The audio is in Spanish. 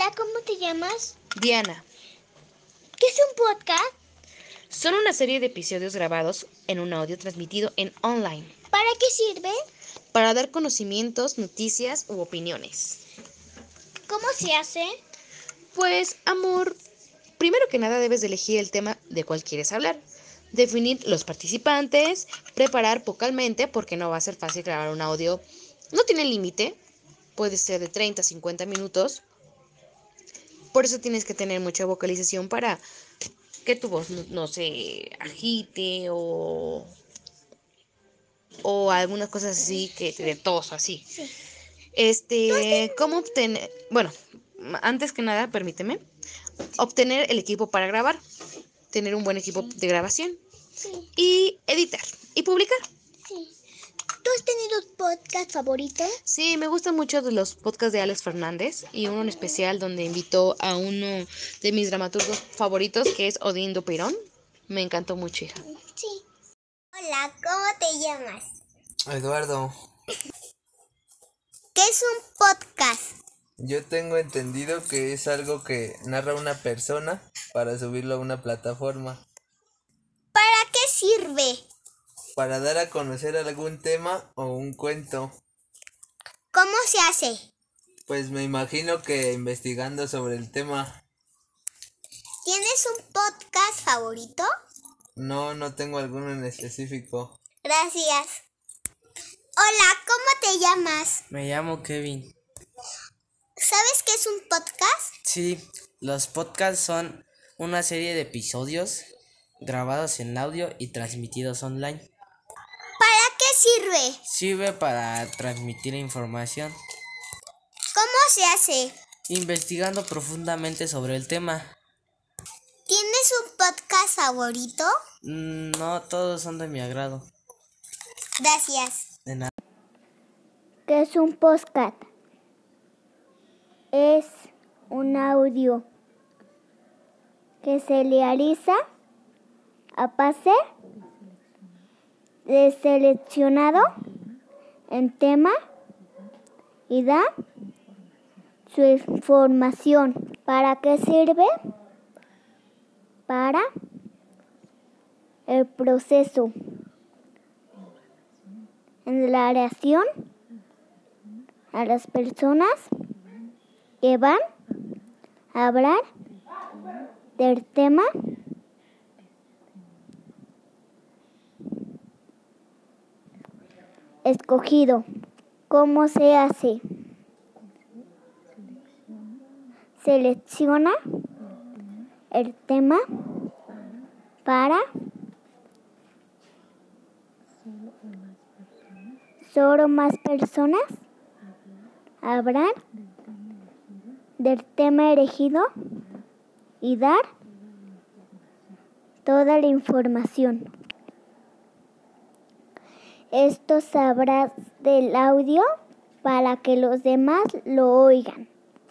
Hola, ¿cómo te llamas? Diana. ¿Qué es un podcast? Son una serie de episodios grabados en un audio transmitido en online ¿Para qué sirve? para dar conocimientos, noticias u opiniones. ¿Cómo se hace? Pues, amor, primero que nada debes de elegir el tema de cual quieres hablar, definir los participantes, preparar vocalmente, porque no va a ser fácil grabar un audio. No tiene límite, puede ser de 30 a 50 minutos. Por eso tienes que tener mucha vocalización para que tu voz no, no se agite o, o algunas cosas así que de tos así. Sí. Este, ¿cómo obtener? Bueno, antes que nada, permíteme, obtener el equipo para grabar, tener un buen equipo de grabación Sí, y editar y publicar. sí. ¿Tú has tenido un podcast favorito? Sí, me gustan mucho de los podcasts de Alex Fernández y uno en especial donde invitó a uno de mis dramaturgos favoritos que es Odín Dupeirón. Me encantó mucho, hija. Sí. Hola, ¿cómo te llamas? Eduardo, ¿Qué es un podcast? yo tengo entendido que es algo que narra una persona para subirlo a una plataforma, ¿Para qué sirve? para dar a conocer algún tema o un cuento. ¿Cómo se hace? Pues me imagino que investigando sobre el tema. ¿Tienes un podcast favorito? No, no tengo alguno en específico. Gracias. Hola, ¿cómo te llamas? Me llamo Kevin. ¿Sabes qué es un podcast? Sí, los podcasts son una serie de episodios grabados en audio y transmitidos online. ¿Para qué sirve? Sirve para transmitir información, ¿Cómo se hace? investigando profundamente sobre el tema. ¿Tienes un podcast favorito? Mm, No todos son de mi agrado. Gracias. De nada. ¿Qué es un podcast? Es un audio que se realiza a base de seleccionado en tema y da su información. ¿Para qué sirve? Para el proceso en la relación a las personas que van a hablar del tema escogido. ¿Cómo se hace? Selecciona el tema para solo más personas hablar del tema elegido y dar toda la información. Esto sabrás del audio para que los demás lo oigan.